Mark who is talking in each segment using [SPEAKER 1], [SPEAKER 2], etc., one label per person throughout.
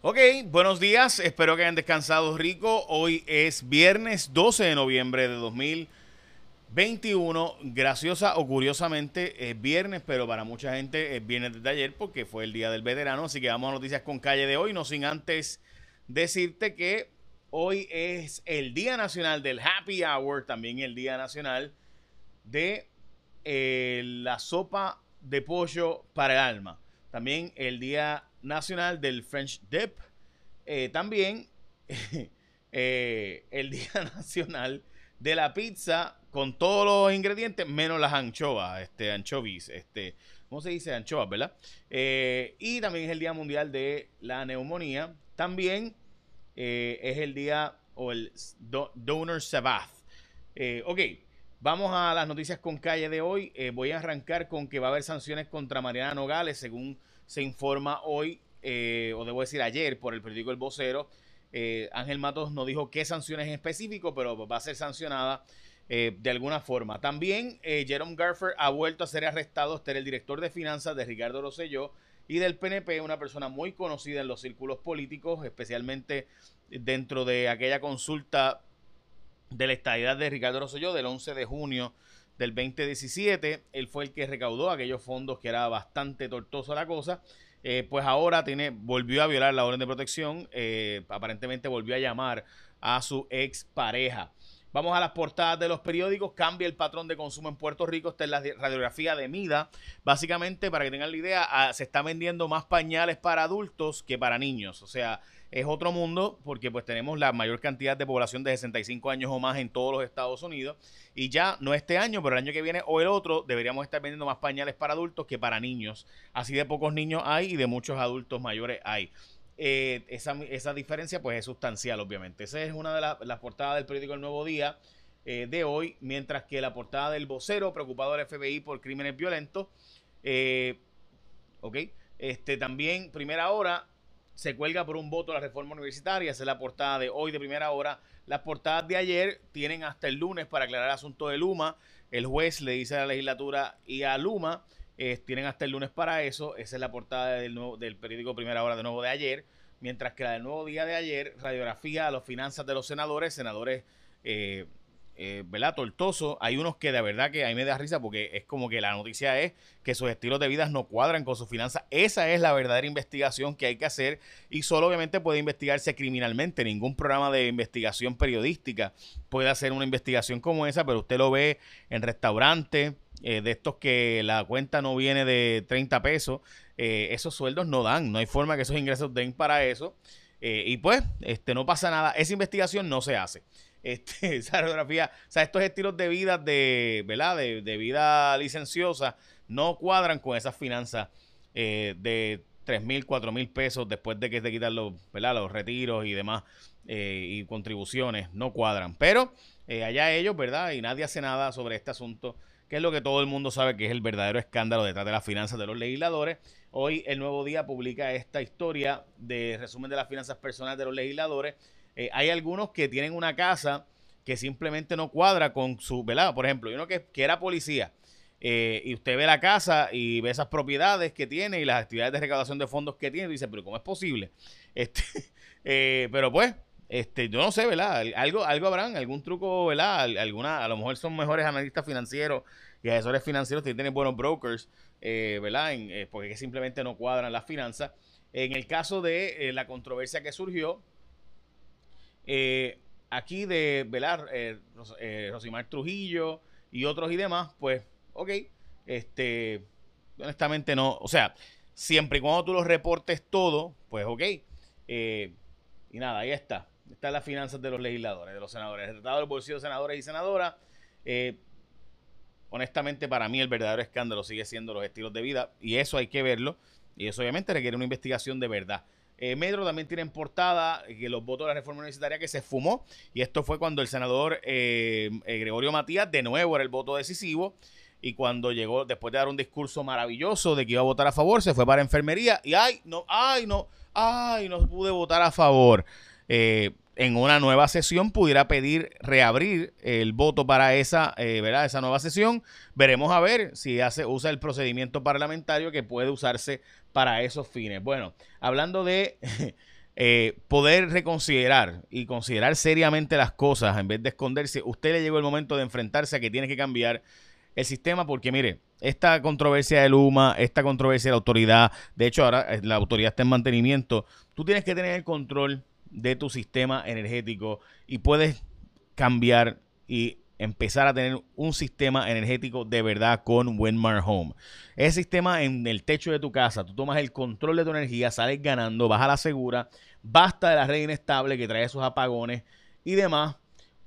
[SPEAKER 1] Ok, buenos días, espero que hayan descansado rico. Hoy es viernes 12 de noviembre de 2021. Graciosa o curiosamente es viernes, pero para mucha gente es viernes desde ayer porque fue el día del veterano. Así que vamos a noticias con calle de hoy, no sin antes decirte que hoy es el Día Nacional del Happy Hour, también el Día Nacional de eh, la sopa de pollo para el alma. También el Día Nacional del French Dip. Eh, también eh, el Día Nacional de la Pizza con todos los ingredientes menos las anchoas, este, anchovies, este, ¿cómo se dice? Anchoas, ¿verdad? Eh, y también es el Día Mundial de la Neumonía. También es el día o el Donor Sabbath. ok, vamos a las noticias con calle de hoy. voy a arrancar con que va a haber sanciones contra Mariana Nogales, según se informa hoy, eh, o debo decir ayer, por el periódico El Vocero. Eh, Ángel Matos no dijo qué sanciones en específico, pero va a ser sancionada eh, de alguna forma. También Jerome Garfer ha vuelto a ser arrestado. Este era el director de finanzas de Ricardo Rosselló y del PNP, una persona muy conocida en los círculos políticos, especialmente dentro de aquella consulta de la estadidad de Ricardo Rosselló del 11 de junio del 2017. Él fue el que recaudó aquellos fondos que era bastante tortoso la cosa. Eh, pues ahora tiene, volvió a violar la orden de protección. Eh, aparentemente volvió a llamar a su ex pareja. Vamos a las portadas de los periódicos. Cambia el patrón de consumo en Puerto Rico. Esta es la radiografía de Mida. Básicamente, para que tengan la idea, ah, se está vendiendo más pañales para adultos que para niños. O sea, es otro mundo porque pues tenemos la mayor cantidad de población de 65 años o más en todos los Estados Unidos y ya no este año, pero el año que viene o el otro deberíamos estar vendiendo más pañales para adultos que para niños. Así de pocos niños hay y de muchos adultos mayores hay. Eh, esa, diferencia pues es sustancial obviamente. Esa es una de las portadas del periódico El Nuevo Día eh, de hoy, mientras que la portada del vocero preocupado del FBI por crímenes violentos. Eh, ok, este también primera hora se cuelga por un voto la reforma universitaria. Esa es la portada de hoy de primera hora. Las portadas de ayer tienen hasta el lunes para aclarar el asunto de Luma. El juez le dice a la legislatura y a Luma, tienen hasta el lunes para eso. Esa es la portada del, del periódico Primera Hora de nuevo de ayer. Mientras que la del nuevo día de ayer, radiografía a las finanzas de los senadores, senadores eh, eh, ¿verdad? Tortoso. Hay unos que de verdad que a mí me da risa porque es como que la noticia es que sus estilos de vida no cuadran con sus finanzas. Esa es la verdadera investigación que hay que hacer y solo obviamente puede investigarse criminalmente. Ningún programa de investigación periodística puede hacer una investigación como esa, pero usted lo ve en restaurantes. Eh, de estos que la cuenta no viene de 30 pesos, eh, esos sueldos no dan, no hay forma que esos ingresos den para eso. Eh, y pues, este, no pasa nada, esa investigación no se hace este, esa radiografía, o sea, estos estilos de vida de, ¿verdad? De, vida licenciosa no cuadran con esas finanzas de 3 mil, 4 mil pesos después de que se quitan los, ¿verdad? los retiros y demás y contribuciones, no cuadran. Pero allá ellos, ¿verdad? Y nadie hace nada sobre este asunto, que es lo que todo el mundo sabe que es el verdadero escándalo detrás de las finanzas de los legisladores. Hoy el Nuevo Día publica esta historia de resumen de las finanzas personales de los legisladores eh, hay algunos que tienen una casa que simplemente no cuadra con su, ¿verdad? Por ejemplo, uno que, que era policía eh, y usted ve la casa y ve esas propiedades que tiene y las actividades de recaudación de fondos que tiene y dice, pero ¿cómo es posible? Este, eh, pero pues, este, yo no sé, ¿verdad? Algo, algo habrán, algún truco, ¿verdad? Alguna, a lo mejor son mejores analistas financieros y asesores financieros que tienen buenos brokers, ¿verdad? porque simplemente no cuadran las finanzas. En el caso de la controversia que surgió eh, aquí de eh, eh, Rosimar Trujillo y otros y demás, pues, ok, este, honestamente no, o sea, siempre y cuando tú los reportes todo, pues ok. y nada, ahí está. Están las finanzas de los legisladores, de los senadores. El tratado del bolsillo de senadores y senadoras. honestamente, para mí el verdadero escándalo sigue siendo los estilos de vida. Y eso hay que verlo. Y eso obviamente requiere una investigación de verdad. Eh, Metro también tiene en portada que los votos de la reforma universitaria que se fumó. Y esto fue cuando el senador eh, eh, Gregorio Matías de nuevo era el voto decisivo. Y cuando llegó, después de dar un discurso maravilloso de que iba a votar a favor, se fue para enfermería. Y ay, no, ay, no, ay, no pude votar a favor. En una nueva sesión pudiera pedir reabrir el voto para esa, ¿verdad? esa nueva sesión. Veremos a ver si hace, usa el procedimiento parlamentario que puede usarse para esos fines. Bueno, hablando de eh, poder reconsiderar y considerar seriamente las cosas en vez de esconderse, usted le llegó el momento de enfrentarse a que tiene que cambiar el sistema porque mire, esta controversia de Luma, esta controversia de la autoridad, de hecho ahora eh, la autoridad está en mantenimiento, tú tienes que tener el control de tu sistema energético y puedes cambiar y empezar a tener un sistema energético de verdad con Windmar Home. Ese sistema en el techo de tu casa, tú tomas el control de tu energía, sales ganando, vas a la segura, basta de la red inestable que trae esos apagones y demás.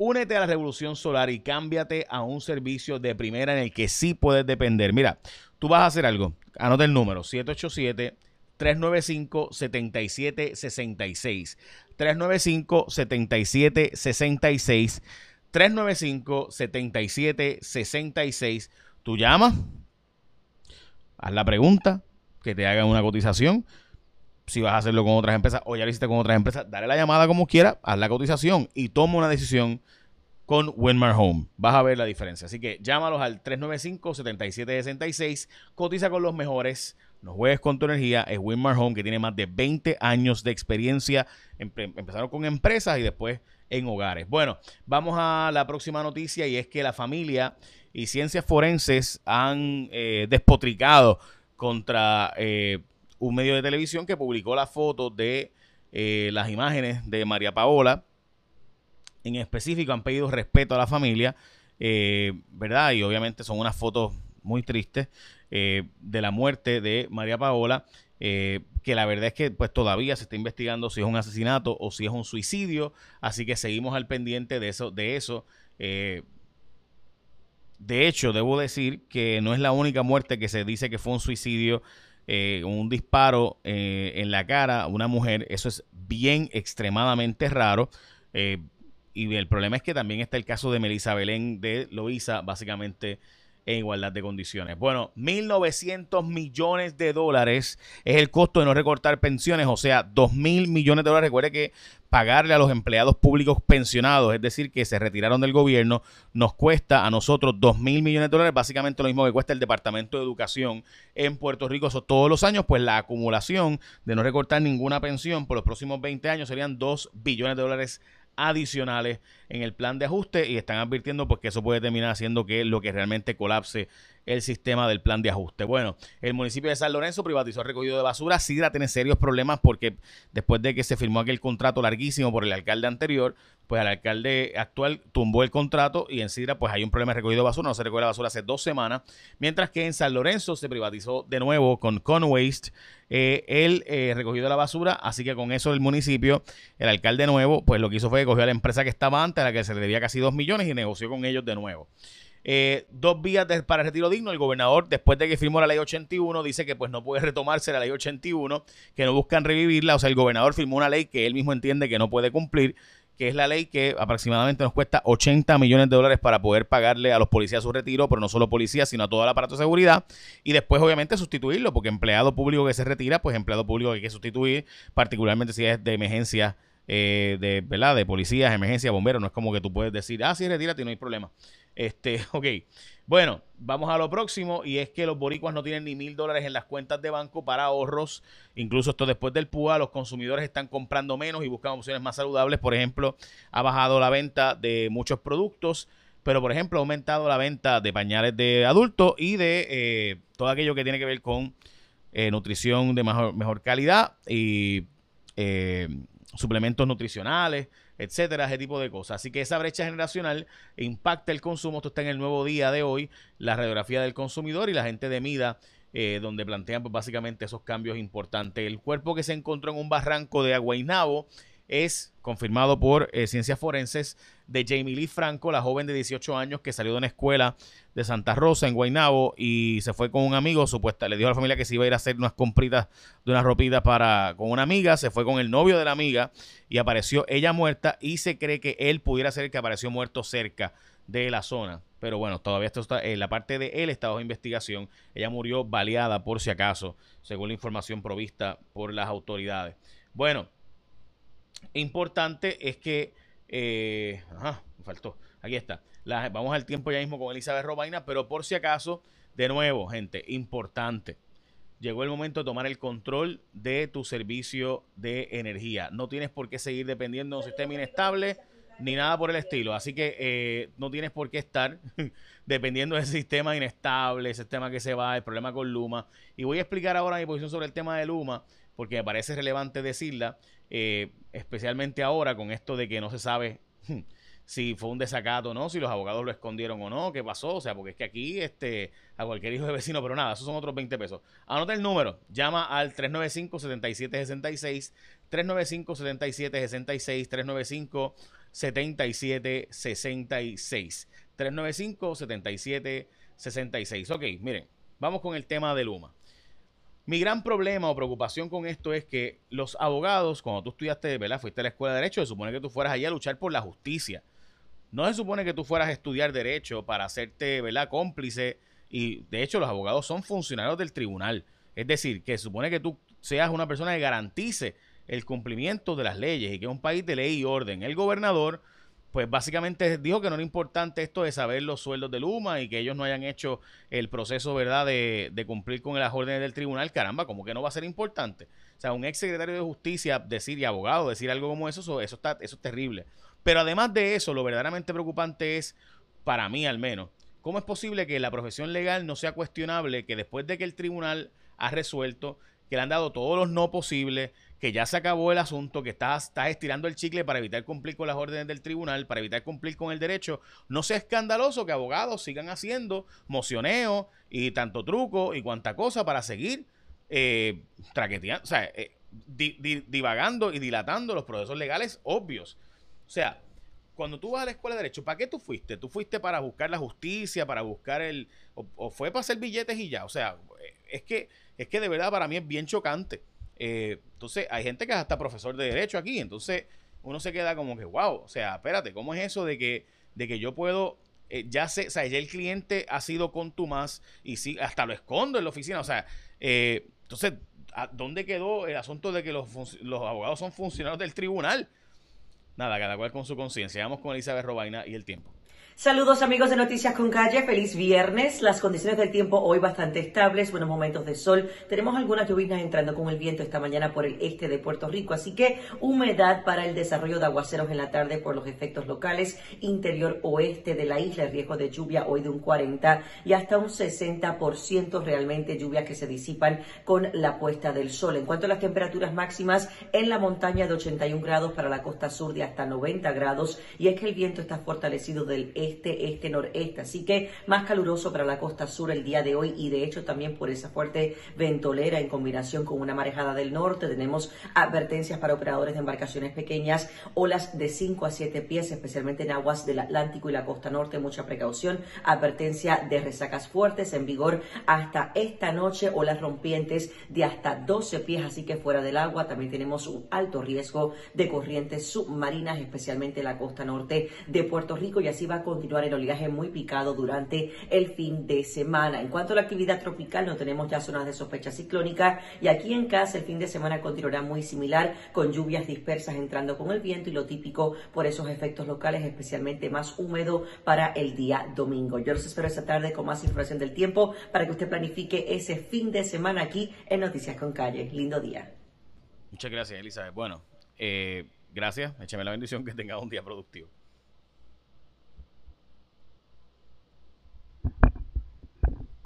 [SPEAKER 1] Únete a la revolución solar y cámbiate a un servicio de primera en el que sí puedes depender. Mira, tú vas a hacer algo. Anota el número 787 395 7766. 395 7766. 395-7766. Tú llamas, haz la pregunta, que te hagan una cotización. Si vas a hacerlo con otras empresas o ya lo hiciste con otras empresas, dale la llamada como quiera, haz la cotización y toma una decisión con Winmar Home. Vas a ver la diferencia. Así que llámalos al 395-7766, cotiza con los mejores, no juegues con tu energía. Es Winmar Home que tiene más de 20 años de experiencia. empezaron con empresas y después en hogares. Bueno, vamos a la próxima noticia y es que la familia y ciencias forenses han eh, despotricado contra eh, un medio de televisión que publicó la foto de eh, las imágenes de María Paola. En específico han pedido respeto a la familia, ¿verdad? Y obviamente son unas fotos muy tristes de la muerte de María Paola. Eh, que la verdad es que pues todavía se está investigando si es un asesinato o si es un suicidio, así que seguimos al pendiente de eso. De, eso. Eh, de hecho, debo decir que no es la única muerte que se dice que fue un suicidio, eh, un disparo en la cara a una mujer, eso es bien extremadamente raro. y el problema es que también está el caso de Melissa Belén de Loíza, básicamente en igualdad de condiciones. Bueno, 1.900 millones de dólares es el costo de no recortar pensiones, o sea, 2.000 millones de dólares. Recuerde que pagarle a los empleados públicos pensionados, es decir, que se retiraron del gobierno, nos cuesta a nosotros 2.000 millones de dólares, básicamente lo mismo que cuesta el Departamento de Educación en Puerto Rico. Eso todos los años, pues la acumulación de no recortar ninguna pensión por los próximos 20 años serían 2 billones de dólares adicionales en el plan de ajuste y están advirtiendo porque que eso puede terminar haciendo que lo que realmente colapse el sistema del plan de ajuste. Bueno, el municipio de San Lorenzo privatizó el recogido de basura. Sidra tiene serios problemas porque después de que se firmó aquel contrato larguísimo por el alcalde anterior, pues el alcalde actual tumbó el contrato y en Sidra pues hay un problema de recogido de basura. No se recoge la basura hace dos semanas. Mientras que en San Lorenzo se privatizó de nuevo con Conwaste eh, el eh, recogido de la basura. Así que con eso el municipio, el alcalde nuevo, pues lo que hizo fue que cogió a la empresa que estaba antes, a la que se le debía casi dos millones y negoció con ellos de nuevo. Eh, dos vías para retiro digno. El gobernador, después de que firmó la ley 81, dice que pues no puede retomarse la ley 81, que no buscan revivirla. O sea, el gobernador firmó una ley que él mismo entiende que no puede cumplir, que es la ley que aproximadamente nos cuesta 80 millones de dólares para poder pagarle a los policías su retiro, pero no solo policías, sino a todo el aparato de seguridad. Y después, obviamente, sustituirlo, porque empleado público que se retira, pues empleado público que hay que sustituir, particularmente si es de emergencia eh, de, ¿verdad? de policías, emergencia, bomberos. No es como que tú puedes decir, ah, sí, retírate, no hay problema. Este, ok. Bueno, vamos a lo próximo y es que los boricuas no tienen ni mil dólares en las cuentas de banco para ahorros. Incluso esto después del PUA, los consumidores están comprando menos y buscan opciones más saludables. Por ejemplo, ha bajado la venta de muchos productos, pero por ejemplo ha aumentado la venta de pañales de adultos y de eh, todo aquello que tiene que ver con eh, nutrición de mejor, calidad y eh, suplementos nutricionales, etcétera, ese tipo de cosas. Así que esa brecha generacional impacta el consumo. Esto está en el nuevo día de hoy, la radiografía del consumidor y la gente de Mida, eh, donde plantean pues, básicamente esos cambios importantes. El cuerpo que se encontró en un barranco de Aguainabo es confirmado por eh, ciencias forenses de Jamie Lee Franco, la joven de 18 años que salió de una escuela de Santa Rosa en Guaynabo y se fue con un amigo, supuesta, le dijo a la familia que se iba a ir a hacer unas compritas de unas ropitas para con una amiga, se fue con el novio de la amiga y apareció ella muerta y se cree que él pudiera ser el que apareció muerto cerca de la zona. Pero bueno, todavía esto está en la parte de él está bajo investigación. Ella murió baleada por si acaso, según la información provista por las autoridades. Bueno, importante es que eh, ajá, me faltó. Aquí está. vamos al tiempo ya mismo con Elizabeth Robaina, pero por si acaso, de nuevo, gente, importante. llegó el momento de tomar el control de tu servicio de energía. No tienes por qué seguir dependiendo de un sistema inestable ni nada por el estilo. Así que eh, no tienes por qué estar dependiendo de ese sistema inestable, ese sistema que se va, el problema con Luma. Y voy a explicar ahora mi posición sobre el tema de Luma, porque me parece relevante decirla, eh, especialmente ahora con esto de que no se sabe si fue un desacato o no, si los abogados lo escondieron o no, qué pasó, o sea, porque es que aquí este, a cualquier hijo de vecino, pero nada, esos son otros 20 pesos. Anota el número, llama al 395-7766, 395-7766, 395 7766. 395-7766. Ok, miren, vamos con el tema de Luma. Mi gran problema o preocupación con esto es que los abogados, cuando tú estudiaste, ¿verdad? Fuiste a la escuela de Derecho, se supone que tú fueras allí a luchar por la justicia. No se supone que tú fueras a estudiar Derecho para hacerte, ¿verdad? Cómplice. Y de hecho, los abogados son funcionarios del tribunal. Es decir, que se supone que tú seas una persona que garantice el cumplimiento de las leyes y que es un país de ley y orden. El gobernador, pues básicamente dijo que no era importante esto de saber los sueldos de Luma y que ellos no hayan hecho el proceso, ¿verdad?, de, de cumplir con las órdenes del tribunal. Caramba, como que no va a ser importante. O sea, un ex secretario de justicia decir y abogado decir algo como eso, eso, está, eso es terrible. Pero además de eso, lo verdaderamente preocupante es, para mí al menos, ¿cómo es posible que la profesión legal no sea cuestionable que después de que el tribunal ha resuelto, que le han dado todos los no posibles, que ya se acabó el asunto, que estás, estirando el chicle para evitar cumplir con las órdenes del tribunal, para evitar cumplir con el derecho, no sea escandaloso que abogados sigan haciendo mocioneo y tanto truco y cuanta cosa para seguir eh, traqueteando, o sea, eh, divagando y dilatando los procesos legales obvios. O sea, cuando tú vas a la escuela de derecho, ¿para qué tú fuiste? ¿Tú fuiste para buscar la justicia, para buscar el... o, fue para hacer billetes y ya? O sea, es que, es que de verdad para mí es bien chocante. Eh, entonces, hay gente que es hasta profesor de derecho aquí, entonces uno se queda como que, wow, o sea, espérate, ¿cómo es eso de que, de que yo puedo, eh, ya sé, o sea, ya el cliente ha sido con más y sí, hasta lo escondo en la oficina, o sea, eh, entonces, ¿dónde quedó el asunto de que los, los abogados son funcionarios del tribunal? Nada, cada cual con su conciencia. Vamos con Elizabeth Robaina y el tiempo.
[SPEAKER 2] Saludos amigos de Noticias con Calle, feliz viernes. Las condiciones del tiempo hoy bastante estables, buenos momentos de sol. Tenemos algunas lluvias entrando con el viento esta mañana por el este de Puerto Rico, así que humedad para el desarrollo de aguaceros en la tarde por los efectos locales. Interior oeste de la isla, riesgo de lluvia hoy de un 40 y hasta un 60% realmente lluvias que se disipan con la puesta del sol. En cuanto a las temperaturas máximas, en la montaña de 81 grados para la costa sur de hasta 90 grados y es que el viento está fortalecido del este este, este, noreste. Así que más caluroso para la costa sur el día de hoy y de hecho también por esa fuerte ventolera en combinación con una marejada del norte. Tenemos advertencias para operadores de embarcaciones pequeñas, olas de 5 a 7 pies, especialmente en aguas del Atlántico y la costa norte. Mucha precaución. Advertencia de resacas fuertes en vigor hasta esta noche, olas rompientes de hasta 12 pies, así que fuera del agua también tenemos un alto riesgo de corrientes submarinas, especialmente en la costa norte de Puerto Rico y así va a continuar el oleaje muy picado durante el fin de semana. En cuanto a la actividad tropical, no tenemos ya zonas de sospecha ciclónica y aquí en casa el fin de semana continuará muy similar con lluvias dispersas entrando con el viento y lo típico por esos efectos locales, especialmente más húmedo para el día domingo. Yo los espero esta tarde con más información del tiempo para que usted planifique ese fin de semana aquí en Noticias con Calle. Lindo día.
[SPEAKER 1] Muchas gracias, Elizabeth. Bueno, eh, gracias. Échame la bendición que tenga un día productivo.